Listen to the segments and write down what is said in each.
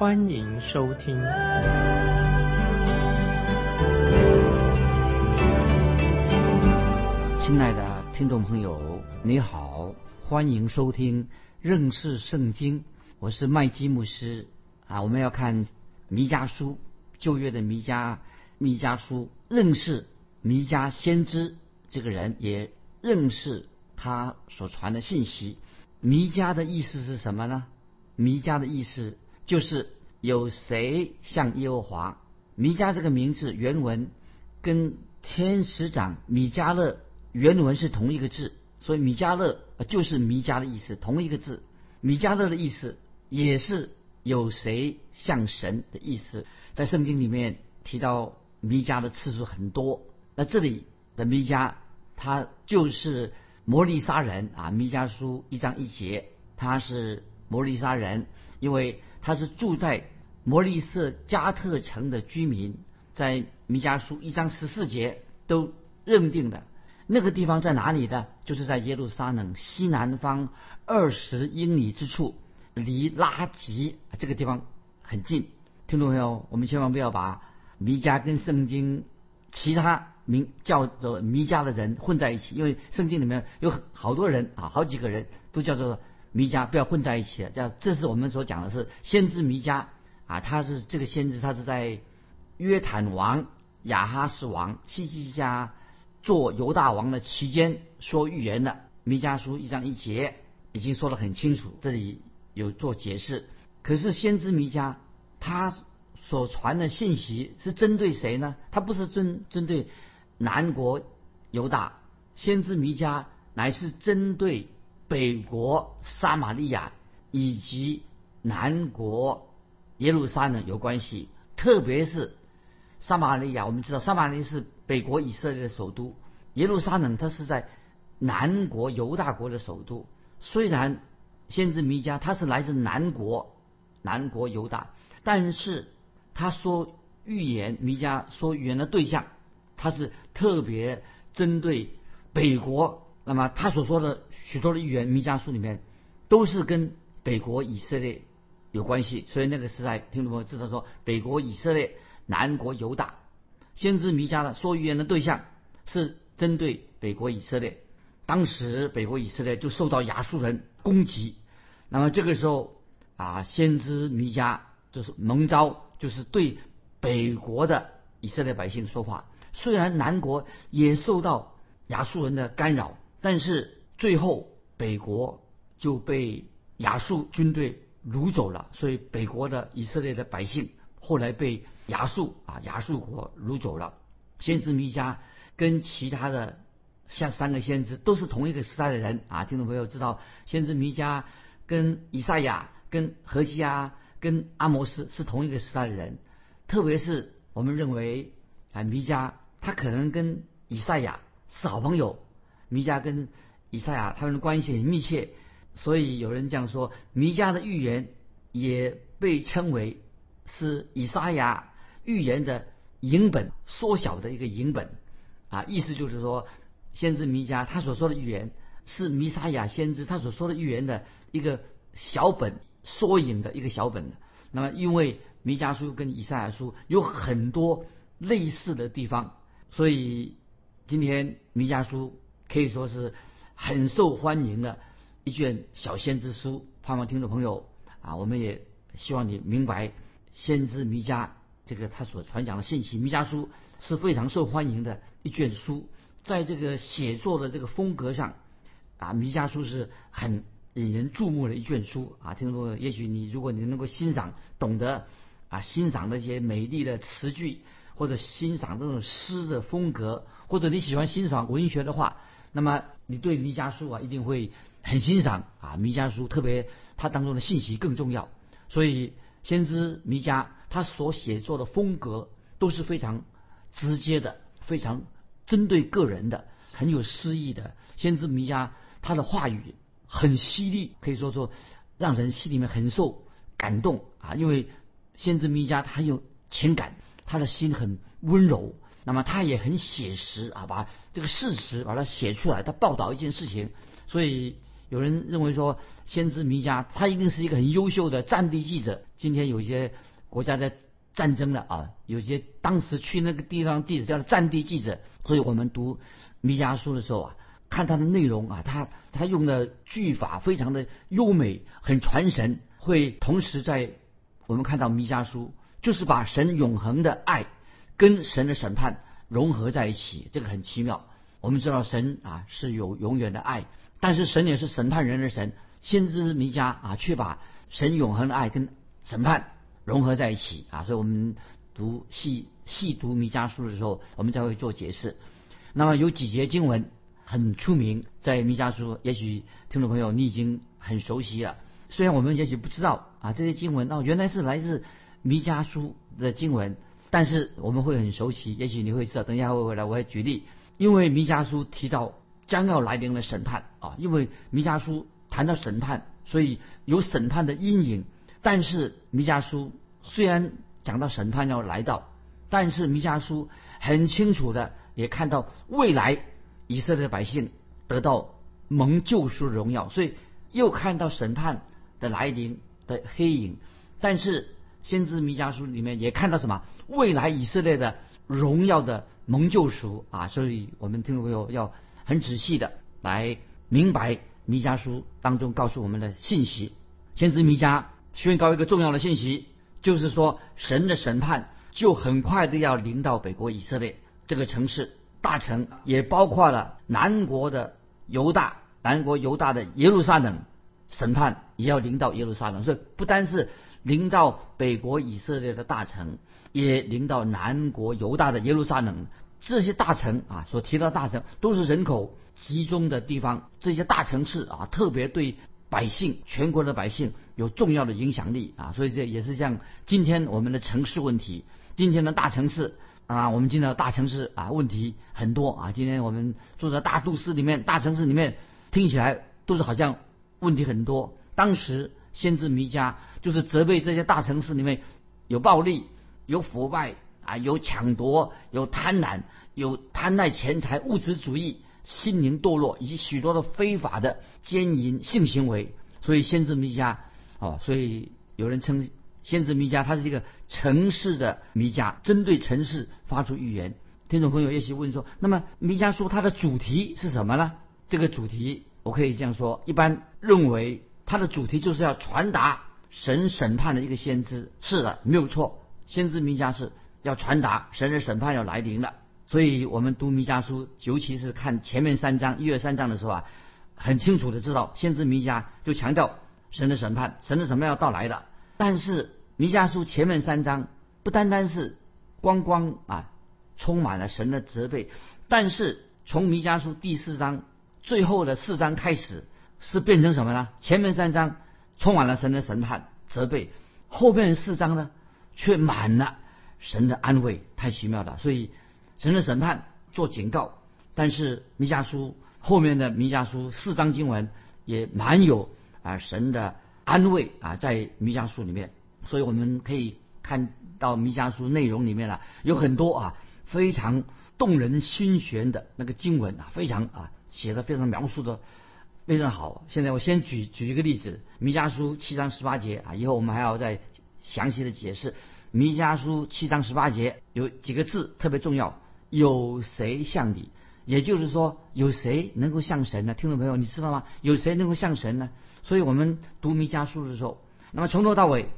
欢迎收听。亲爱的听众朋友，你好，欢迎收听认识圣经。我是麦基牧师啊，我们要看弥迦书，旧约的弥迦弥迦书，认识弥迦先知。这个人也认识他所传的信息。弥迦的意思是什么呢？弥迦的意思就是有谁像耶和华。弥迦这个名字原文跟天使长米迦勒原文是同一个字，所以米迦勒就是弥迦的意思，同一个字。米迦勒的意思也是有谁像神的意思。在圣经里面提到弥迦的次数很多。那这里。的弥迦，他就是摩利沙人啊。弥迦书一章一节，他是摩利沙人，因为他是住在摩利色加特城的居民，在弥迦书一章十四节都认定的那个地方在哪里的？就是在耶路撒冷西南方二十英里之处，离拉吉这个地方很近。听众朋友，我们千万不要把弥迦跟圣经其他。名叫做弥迦的人混在一起，因为圣经里面有好多人啊，好几个人都叫做弥迦，不要混在一起了。叫这是我们所讲的是先知弥迦啊，他是这个先知，他是在约坦王亚哈斯王西西家做犹大王的期间说预言的。弥迦书一章一节已经说得很清楚，这里有做解释。可是先知弥迦他所传的信息是针对谁呢？他不是针针对。南国犹大先知弥迦乃是针对北国撒玛利亚以及南国耶路撒冷有关系，特别是撒玛利亚。我们知道撒玛利亚是北国以色列的首都，耶路撒冷它是在南国犹大国的首都。虽然先知弥迦他是来自南国南国犹大，但是他说预言弥迦说预言的对象。他是特别针对北国，那么他所说的许多的预言，弥迦书里面都是跟北国以色列有关系。所以那个时代，听众朋友知道说，北国以色列、南国犹大，先知弥迦的说预言的对象是针对北国以色列。当时北国以色列就受到亚述人攻击，那么这个时候啊，先知弥迦就是蒙召，就是对北国的以色列百姓说话。虽然南国也受到亚述人的干扰，但是最后北国就被亚述军队掳走了，所以北国的以色列的百姓后来被亚述啊亚述国掳走了。先知弥迦跟其他的像三个先知都是同一个时代的人啊，听众朋友知道，先知弥迦跟以赛亚、跟何西阿、跟阿摩斯是同一个时代的人，特别是我们认为啊弥迦。他可能跟以赛亚是好朋友，弥迦跟以赛亚他们的关系很密切，所以有人这样说，弥迦的预言也被称为是以赛亚预言的影本缩小的一个影本，啊，意思就是说，先知弥迦他所说的预言是弥撒亚先知他所说的预言的一个小本缩影的一个小本。那么，因为弥迦书跟以赛亚书有很多类似的地方。所以，今天弥迦书可以说是很受欢迎的一卷小先知书。盼望听众朋友啊，我们也希望你明白，先知弥迦这个他所传讲的信息。弥迦书是非常受欢迎的一卷书，在这个写作的这个风格上啊，弥迦书是很引人注目的一卷书啊。听众朋友，也许你如果你能够欣赏、懂得啊，欣赏那些美丽的词句。或者欣赏这种诗的风格，或者你喜欢欣赏文学的话，那么你对弥迦书啊一定会很欣赏啊。弥迦书特别它当中的信息更重要，所以先知弥迦他所写作的风格都是非常直接的，非常针对个人的，很有诗意的。先知弥迦他的话语很犀利，可以说说让人心里面很受感动啊。因为先知弥迦他很有情感，他的心很温柔，那么他也很写实啊，把这个事实把它写出来，他报道一件事情，所以。有人认为说，先知弥迦他一定是一个很优秀的战地记者。今天有些国家在战争的啊，有些当时去那个地方地址叫战地记者。所以我们读弥迦书的时候啊，看他的内容啊，他他用的句法非常的优美，很传神。会同时在我们看到弥迦书，就是把神永恒的爱跟神的审判融合在一起，这个很奇妙。我们知道神啊是有永远的爱。但是神也是审判人的神，先知弥迦啊，却把神永恒的爱跟审判融合在一起啊，所以我们读细细读弥迦书的时候，我们才会做解释。那么有几节经文很出名，在弥迦书，也许听众朋友你已经很熟悉了。虽然我们也许不知道啊，这些经文哦原来是来自弥迦书的经文，但是我们会很熟悉。也许你会知道，等一下会回来我会举例，因为弥迦书提到。将要来临的审判啊，因为弥迦书谈到审判，所以有审判的阴影。但是弥迦书虽然讲到审判要来到，但是弥迦书很清楚的也看到未来以色列百姓得到蒙救赎荣耀，所以又看到审判的来临的黑影。但是先知弥迦书里面也看到什么？未来以色列的荣耀的蒙救赎啊！所以我们听众朋友要。很仔细的来明白弥迦书当中告诉我们的信息。先知弥迦宣告一个重要的信息，就是说神的审判就很快的要临到北国以色列这个城市大城，也包括了南国的犹大，南国犹大的耶路撒冷审判也要临到耶路撒冷。所以不单是临到北国以色列的大城，也临到南国犹大的耶路撒冷。这些大城啊，所提到的大城都是人口集中的地方。这些大城市啊，特别对百姓、全国的百姓有重要的影响力啊。所以这也是像今天我们的城市问题，今天的大城市啊，我们进到大城市啊，问题很多啊。今天我们住在大都市里面、大城市里面，听起来都是好像问题很多。当时先知弥迦就是责备这些大城市里面有暴力、有腐败。啊，有抢夺，有贪婪，有贪爱钱财、物质主义、心灵堕落，以及许多的非法的奸淫性行为。所以先知弥迦，哦，所以有人称先知弥迦，他是一个城市的弥迦，针对城市发出预言。听众朋友也许问说，那么弥迦书它的主题是什么呢？这个主题我可以这样说，一般认为它的主题就是要传达神审判的一个先知。是的，没有错，先知弥迦是。要传达神的审判要来临了，所以我们读弥迦书，尤其是看前面三章一二三章的时候啊，很清楚的知道，先知弥迦就强调神的审判，神的审判要到来了。但是弥迦书前面三章不单单是光光啊，充满了神的责备，但是从弥迦书第四章最后的四章开始，是变成什么呢？前面三章充满了神的审判责备，后面四章呢却满了。神的安慰太奇妙了，所以神的审判做警告，但是弥迦书后面的弥迦书四章经文也蛮有啊神的安慰啊在弥迦书里面，所以我们可以看到弥迦书内容里面了有很多啊非常动人心弦的那个经文啊非常啊写的非常描述的非常好。现在我先举举一个例子，弥迦书七章十八节啊，以后我们还要再详细的解释。弥迦书七章十八节有几个字特别重要，有谁像你？也就是说，有谁能够像神呢？听众朋友，你知道吗？有谁能够像神呢？所以我们读弥迦书的时候，那么从头到尾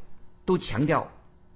都强调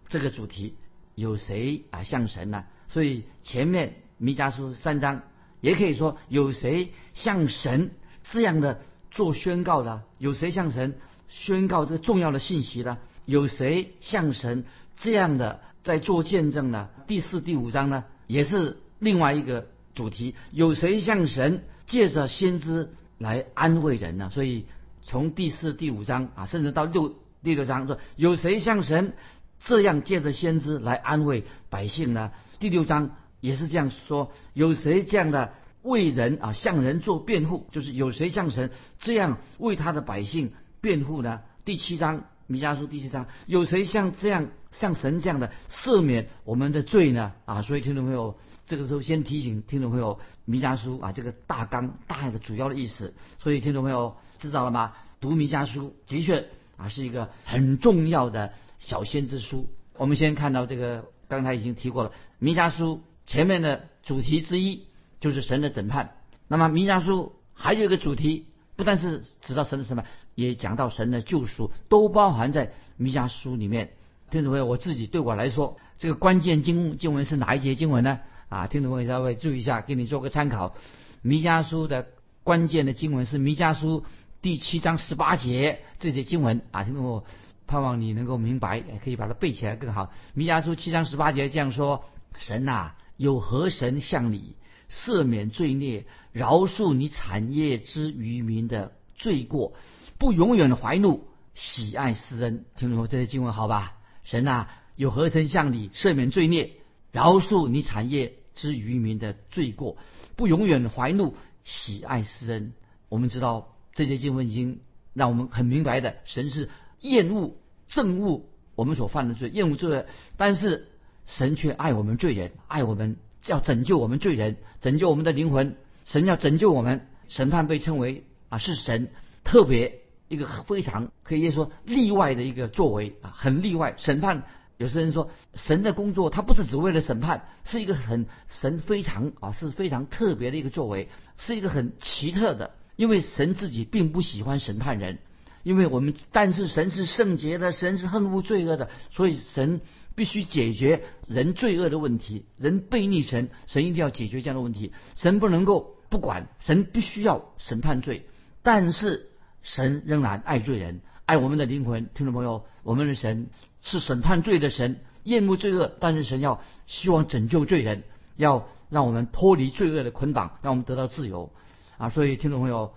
这个主题：有谁啊像神呢？所以前面弥迦书三章也可以说有谁像神这样的做宣告的？有谁向神宣告这重要的信息呢？有谁向神？这样的在做见证呢？第四、第五章呢，也是另外一个主题。有谁向神借着先知来安慰人呢？所以从第四、第五章啊，甚至到六第六章说，有谁像神这样借着先知来安慰百姓呢？第六章也是这样说：有谁这样的为人啊向人做辩护？就是有谁像神这样为他的百姓辩护呢？第七章弥迦书第七章，有谁像这样像神这样的赦免我们的罪呢？啊，所以听众朋友，这个时候先提醒听众朋友，弥迦书啊这个大纲大概的主要的意思。所以听众朋友知道了吗？读弥迦书的确啊是一个很重要的小先知书。我们先看到这个，刚才已经提过了，弥迦书前面的主题之一就是神的审判。那么弥迦书还有一个主题，不但是指到神的审判，也讲到神的救赎，都包含在弥迦书里面。听众朋友，我自己对我来说，这个关键经经文是哪一节经文呢？啊，听众朋友稍微注意一下，给你做个参考。弥迦书的关键的经文是弥迦书。第七章十八节这些经文啊，听众朋友盼望你能够明白，可以把它背起来更好。弥迦书七章十八节这样说：神呐，有何神向你赦免罪孽，饶恕你产业之渔民的罪过，不永远怀怒，喜爱施恩？听众这些经文好吧？神呐，有何神向你赦免罪孽，饶恕你产业之渔民的罪过，不永远怀怒，喜爱施恩？我们知道。这些经文已经让我们很明白的，神是厌恶、憎恶我们所犯的罪，厌恶罪恶。但是神却爱我们罪人，爱我们要拯救我们罪人，拯救我们的灵魂。神要拯救我们，审判被称为啊是神特别一个非常可以说例外的一个作为啊，很例外。审判有些人说神的工作他不是只为了审判，是一个很神非常啊是非常特别的一个作为，是一个很奇特的。因为神自己并不喜欢审判人，因为我们但是神是圣洁的，神是恨恶罪恶的，所以神必须解决人罪恶的问题，人背逆神，神一定要解决这样的问题，神不能够不管，神必须要审判罪，但是神仍然爱罪人，爱我们的灵魂。听众朋友，我们的神是审判罪的神，厌恶罪恶，但是神要希望拯救罪人，要让我们脱离罪恶的捆绑，让我们得到自由。啊，所以听众朋友，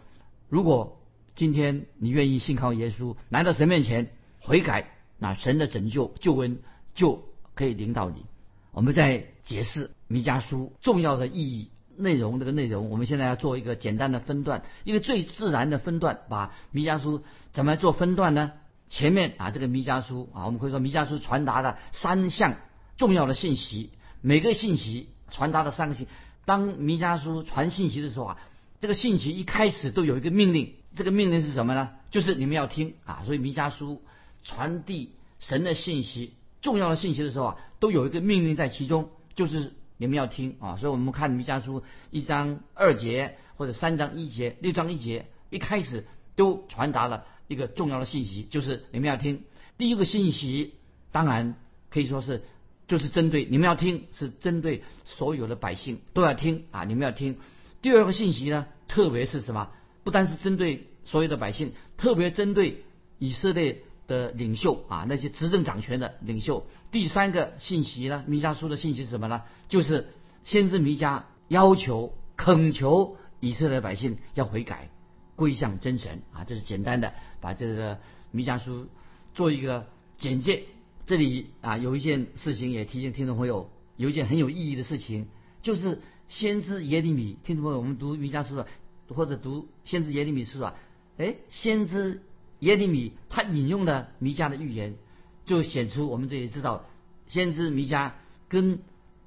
如果今天你愿意信靠耶稣，来到神面前悔改，那神的拯救救恩就可以领导你。我们在解释弥迦书重要的意义内容这个内容，我们现在要做一个简单的分段，一个最自然的分段，把弥迦书怎么做分段呢？前面啊，这个弥迦书啊，我们可以说弥迦书传达的三项重要的信息，每个信息传达的三个信。当弥迦书传信息的时候啊。这个信息一开始都有一个命令，这个命令是什么呢？就是你们要听啊！所以弥迦书传递神的信息、重要的信息的时候啊，都有一个命令在其中，就是你们要听啊！所以我们看弥迦书一章二节或者三章一节、六章一节，一开始都传达了一个重要的信息，就是你们要听。第一个信息当然可以说是就是针对你们要听，是针对所有的百姓都要听啊！你们要听。第二个信息呢，特别是什么？不单是针对所有的百姓，特别针对以色列的领袖啊，那些执政掌权的领袖。第三个信息呢，弥迦书的信息是什么呢？就是先知弥迦要求、恳求以色列百姓要悔改、归向真神啊。这是简单的把这个弥迦书做一个简介。这里啊，有一件事情也提醒听众朋友，有一件很有意义的事情，就是。先知耶利米，听众朋友，我们读弥迦书的，或者读先知耶利米书啊，哎，先知耶利米他引用的弥迦的预言，就显出我们这里知道，先知弥迦跟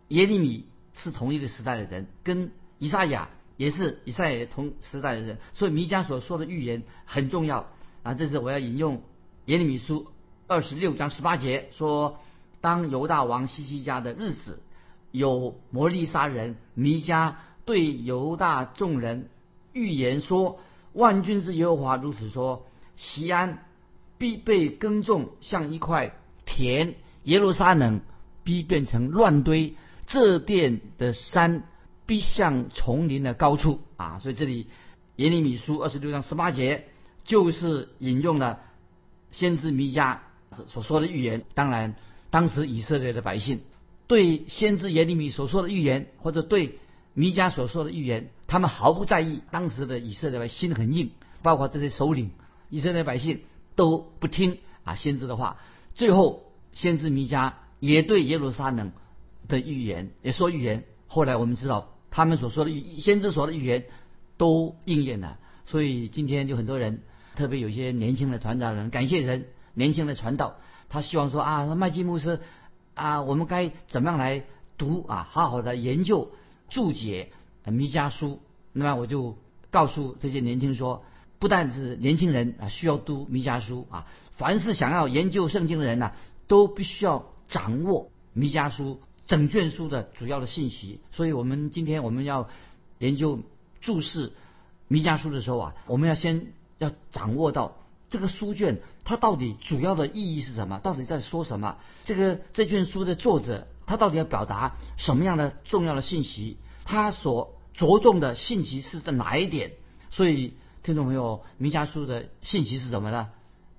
耶利米是同一个时代的人，跟以赛亚也是以赛亚同时代的人，所以弥迦所说的预言很重要啊。这是我要引用耶利米书二十六章十八节说，当犹大王西西家的日子。有摩利沙人弥迦对犹大众人预言说：“万军之耶和华如此说：西安必被耕种，像一块田；耶路撒冷必变成乱堆，这殿的山必像丛林的高处。”啊，所以这里耶利米书二十六章十八节就是引用了先知弥迦所说的预言。当然，当时以色列的百姓。对先知耶利米所说的预言，或者对弥迦所说的预言，他们毫不在意。当时的以色列心很硬，包括这些首领，以色列百姓都不听啊先知的话。最后先知弥迦也对耶路撒冷的预言也说预言。后来我们知道，他们所说的预先知所的预言都应验了。所以今天有很多人，特别有些年轻的传道人，感谢人，年轻的传道，他希望说啊，麦基牧师啊，我们该怎么样来读啊，好好的研究注解弥迦书。那么我就告诉这些年轻说，不但是年轻人啊需要读弥迦书啊，凡是想要研究圣经的人呢，都必须要掌握弥迦书整卷书的主要的信息。所以我们今天我们要研究注释弥迦书的时候啊，我们要先要掌握到这个书卷它到底主要的意义是什么，到底在说什么？这个这卷书的作者他到底要表达什么样的重要的信息？他所着重的信息是在哪一点？所以，听众朋友，弥迦书的信息是什么呢？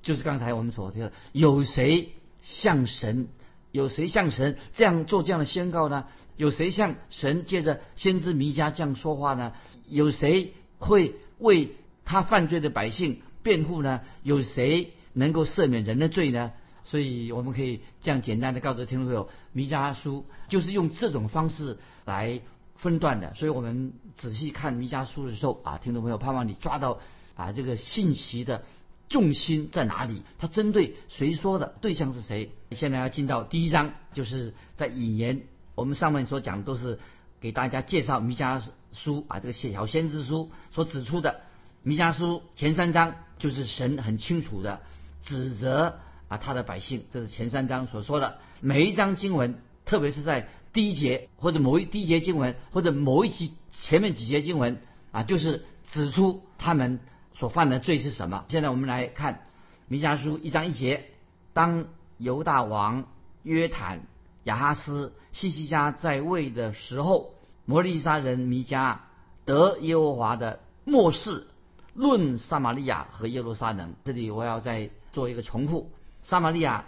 就是刚才我们所提的，有谁向神，有谁向神这样做这样的宣告呢？有谁向神借着先知弥迦这样说话呢？有谁会为他犯罪的百姓辩护呢？有谁能够赦免人的罪呢？所以，我们可以这样简单的告诉听众朋友，弥迦书就是用这种方式来。分段的，所以我们仔细看弥迦书的时候啊，听众朋友，盼望你抓到啊这个信息的重心在哪里？它针对谁说的？对象是谁？现在要进到第一章，就是在引言。我们上面所讲都是给大家介绍弥迦书啊，这个小先知书所指出的弥迦书前三章，就是神很清楚的指责啊他的百姓，这是前三章所说的每一章经文，特别是在。第一节或者某一第一节经文，或者某一集前面几节经文啊，就是指出他们所犯的罪是什么。现在我们来看弥迦书一章一节：当犹大王约坦、亚哈斯、西西家在位的时候，摩利沙人弥迦得耶和华的末世，论撒玛利亚和耶路撒冷。这里我要再做一个重复：撒玛利亚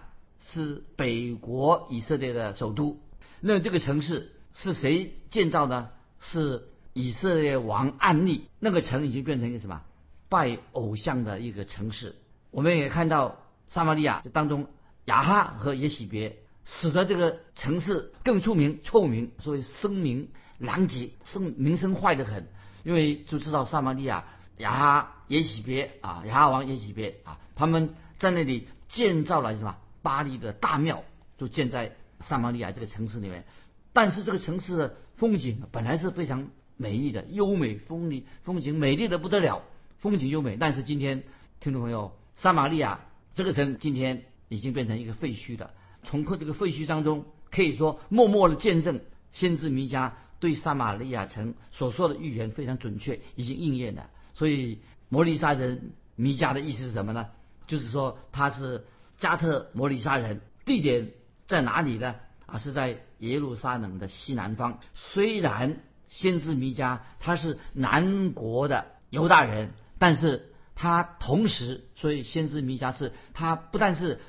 是北国以色列的首都。那这个城市是谁建造的？是以色列王暗利。那个城已经变成一个什么拜偶像的一个城市。我们也看到撒玛利亚当中亚哈和耶喜别，使得这个城市更出名、臭名，所以声名狼藉，声名声坏得很。因为就知道撒玛利亚亚哈耶喜别啊，亚哈王耶喜别啊，他们在那里建造了什么巴黎的大庙，就建在。撒玛利亚这个城市里面，但是这个城市的风景本来是非常美丽的，优美风丽，风景美丽的不得了，风景优美。但是今天，听众朋友，撒玛利亚这个城今天已经变成一个废墟了。从这个废墟当中，可以说默默的见证先知弥迦对撒玛利亚城所说的预言非常准确，已经应验了。所以摩利沙人弥迦的意思是什么呢？就是说他是加特摩利沙人，地点。在哪里呢？啊，是在耶路撒冷的西南方。虽然先知弥迦他是南国的犹大人，但是他同时，所以先知弥迦是他不但是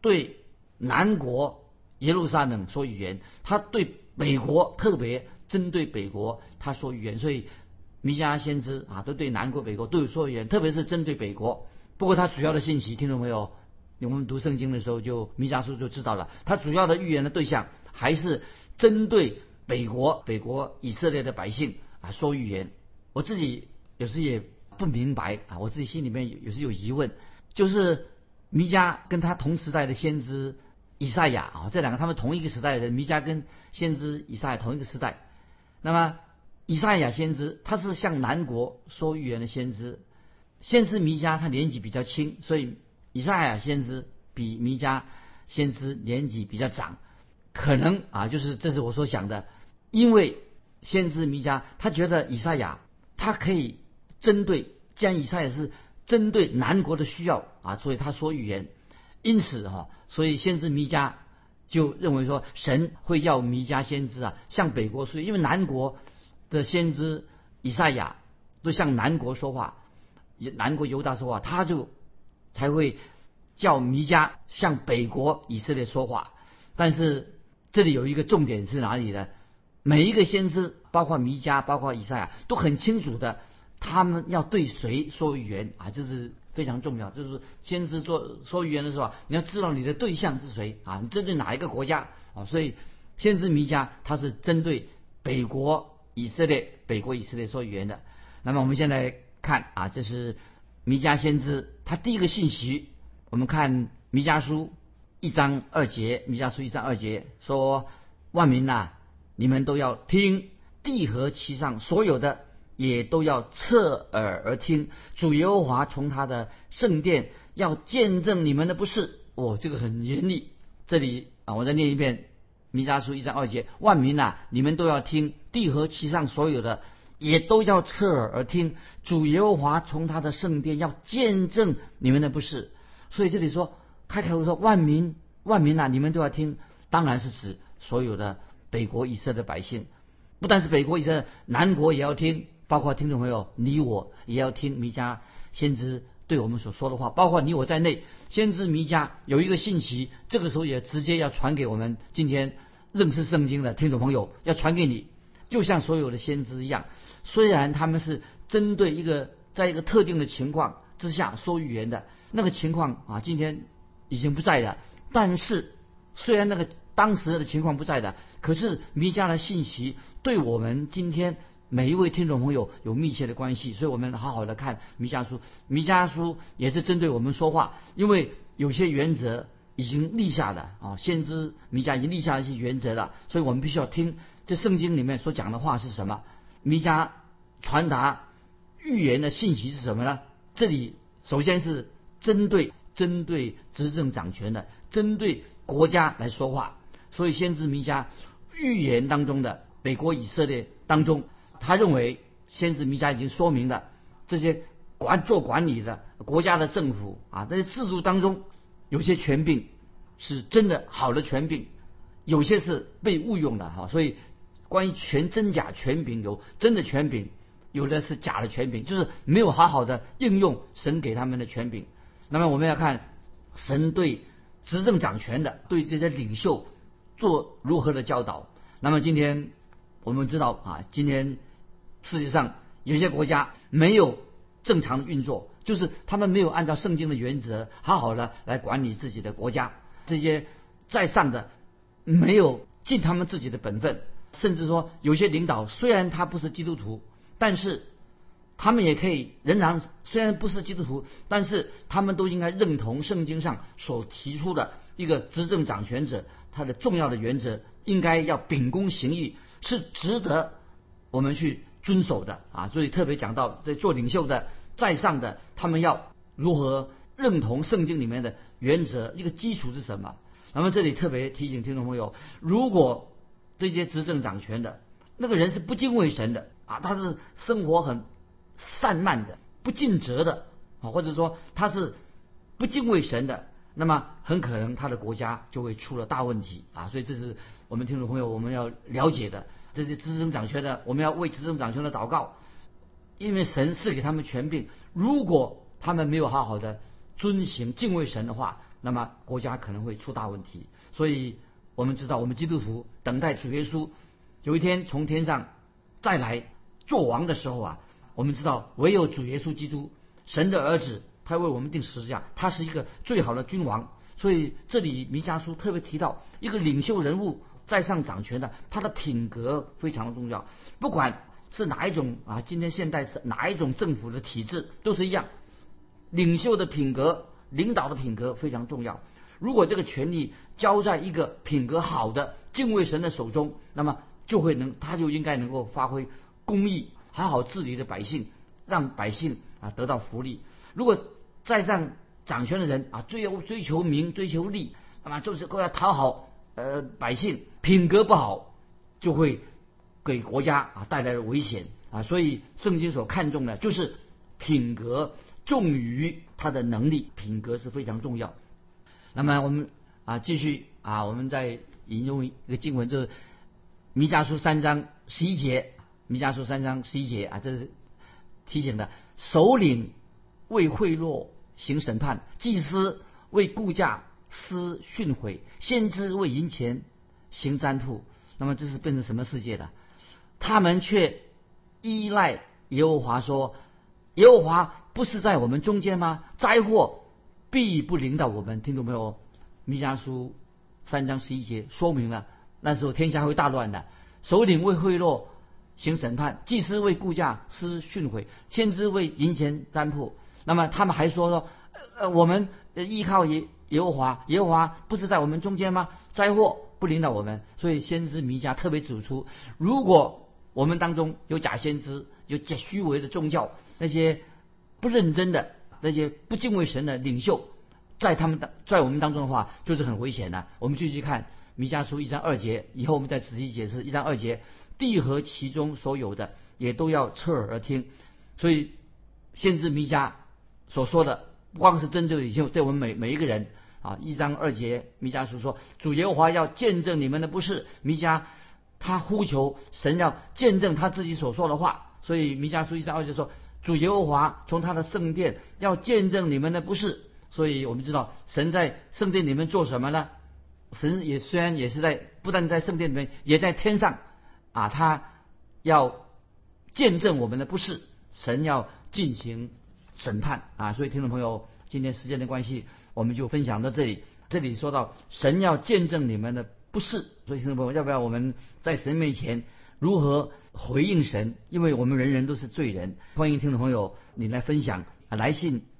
对南国耶路撒冷说语言，他对北国特别针对北国他说语言。所以弥迦先知啊，都对南国、北国都有说语言，特别是针对北国。不过他主要的信息，听懂没有？我们读圣经的时候，就弥迦书就知道了，他主要的预言的对象还是针对北国、北国以色列的百姓啊说预言。我自己有时也不明白啊，我自己心里面有时有疑问，就是弥迦跟他同时代的先知以赛亚啊，这两个他们同一个时代的人，弥迦跟先知以赛亚同一个时代。那么以赛亚先知他是向南国说预言的先知，先知弥迦他年纪比较轻，所以。以赛亚先知比弥迦先知年纪比较长，可能啊，就是这是我所想的，因为先知弥迦他觉得以赛亚他可以针对，既然以赛亚是针对南国的需要啊，所以他说预言，因此哈，所以先知弥迦就认为说神会要弥迦先知啊向北国说，因为南国的先知以赛亚都向南国说话，南国犹大说话，他就。才会叫弥迦向北国以色列说话，但是这里有一个重点是哪里呢？每一个先知，包括弥迦，包括以赛亚，都很清楚的，他们要对谁说预言啊？就是非常重要。就是先知做说预言的时候，你要知道你的对象是谁啊，你针对哪一个国家啊？所以先知弥迦他是针对北国以色列，北国以色列说预言的。那么我们现在看啊，这是弥迦先知他第一个信息。我们看弥迦书一章二节，弥迦书一章二节说：“万民呐，你们都要听，地和其上所有的。”也都要侧耳而听，主耶和华从他的圣殿要见证你们的不是。哦，这个很严厉。这里啊，我再念一遍《弥迦书》一章二节：万民呐，你们都要听，地和其上所有的也都要侧耳而听，主耶和华从他的圣殿要见证你们的不是。所以这里说开口说万民，万民呐，你们都要听，当然是指所有的北国以色列的百姓，不但是北国以色列，南国也要听。包括听众朋友，你我也要听弥迦先知对我们所说的话，包括你我在内，先知弥迦有一个信息，这个时候也直接要传给我们今天认识圣经的听众朋友，要传给你，就像所有的先知一样，虽然他们是针对一个在一个特定的情况之下说预言的那个情况啊，今天已经不在了，但是虽然那个当时的情况不在的，可是弥迦的信息对我们今天。每一位听众朋友有密切的关系，所以我们好好的看弥迦书。弥迦书也是针对我们说话，因为有些原则已经立下的啊，先知弥迦已经立下一些原则了，所以我们必须要听这圣经里面所讲的话是什么。弥迦传达预言的信息是什么呢？这里首先是针对针对执政掌权的，针对国家来说话。所以先知弥迦预言当中的北国以色列当中。他认为，先知弥迦已经说明了这些管做管理的国家的政府啊，这些制度当中，有些权柄是真的好的权柄，有些是被误用的哈。所以，关于权真假权柄，有真的权柄，有的是假的权柄，就是没有好好的应用神给他们的权柄。那么，我们要看神对执政掌权的、对这些领袖做如何的教导。那么，今天我们知道啊，今天。世界上有些国家没有正常的运作，就是他们没有按照圣经的原则好好的来管理自己的国家。这些在上的没有尽他们自己的本分，甚至说有些领导虽然他不是基督徒，但是他们也可以仍然虽然不是基督徒，但是他们都应该认同圣经上所提出的一个执政掌权者他的重要的原则，应该要秉公行义，是值得我们去。遵守的啊，所以特别讲到在做领袖的在上的，他们要如何认同圣经里面的原则，一个基础是什么？那么这里特别提醒听众朋友，如果这些执政掌权的那个人是不敬畏神的啊，他是生活很散漫的、不尽责的啊，或者说他是不敬畏神的，那么很可能他的国家就会出了大问题啊。所以这是我们听众朋友我们要了解的。这些执政掌权的，我们要为执政掌权的祷告，因为神赐给他们权柄。如果他们没有好好的遵行敬畏神的话，那么国家可能会出大问题。所以我们知道，我们基督徒等待主耶稣有一天从天上再来做王的时候啊，我们知道唯有主耶稣基督，神的儿子，他为我们定十字架，他是一个最好的君王。所以这里弥迦书特别提到一个领袖人物。在上掌权的，他的品格非常的重要。不管是哪一种啊，今天现代是哪一种政府的体制，都是一样。领袖的品格、领导的品格非常重要。如果这个权力交在一个品格好的、敬畏神的手中，那么就会能，他就应该能够发挥公义，好好治理的百姓，让百姓啊得到福利。如果在上掌权的人啊，追求追求名、追求利，那么就是都要讨好。呃，百姓品格不好，就会给国家啊带来了危险啊。所以圣经所看重的，就是品格重于他的能力，品格是非常重要。那么我们啊继续啊，我们再引用一个经文，就是弥迦书三章十一节。弥迦书三章十一节啊，这是提醒的：首领为贿赂行审判，祭司为顾价。施训诲，先知为银钱行占卜，那么这是变成什么世界的？他们却依赖耶和华说：“耶和华不是在我们中间吗？灾祸必不临到我们。听懂没有？弥迦书三章十一节说明了，那时候天下会大乱的，首领为贿赂行审判，祭司为顾价施训诲，先知为银钱占卜。那么他们还说说，呃，我们依靠耶耶和华，耶和华不是在我们中间吗？灾祸不领导我们。所以先知弥迦特别指出，如果我们当中有假先知，有假虚伪的宗教，那些不认真的、那些不敬畏神的领袖，在他们的在我们当中的话，就是很危险的。我们继续看弥迦书一章二节，以后我们再仔细解释一章二节，地和其中所有的也都要侧耳而听。所以先知弥迦。所说的不光是针对就对我们每每一个人啊，一章二节弥迦书说，主耶和华要见证你们的不是弥迦，他呼求神要见证他自己所说的话，所以弥迦书一章二节说，主耶和华从他的圣殿要见证你们的不是，所以我们知道神在圣殿里面做什么呢？神也虽然也是在不但在圣殿里面，也在天上啊，他要见证我们的不是，神要进行。审判啊！所以听众朋友，今天时间的关系，我们就分享到这里。这里说到神要见证你们的不是，所以听众朋友，要不要我们在神面前如何回应神？因为我们人人都是罪人。欢迎听众朋友你来分享，来信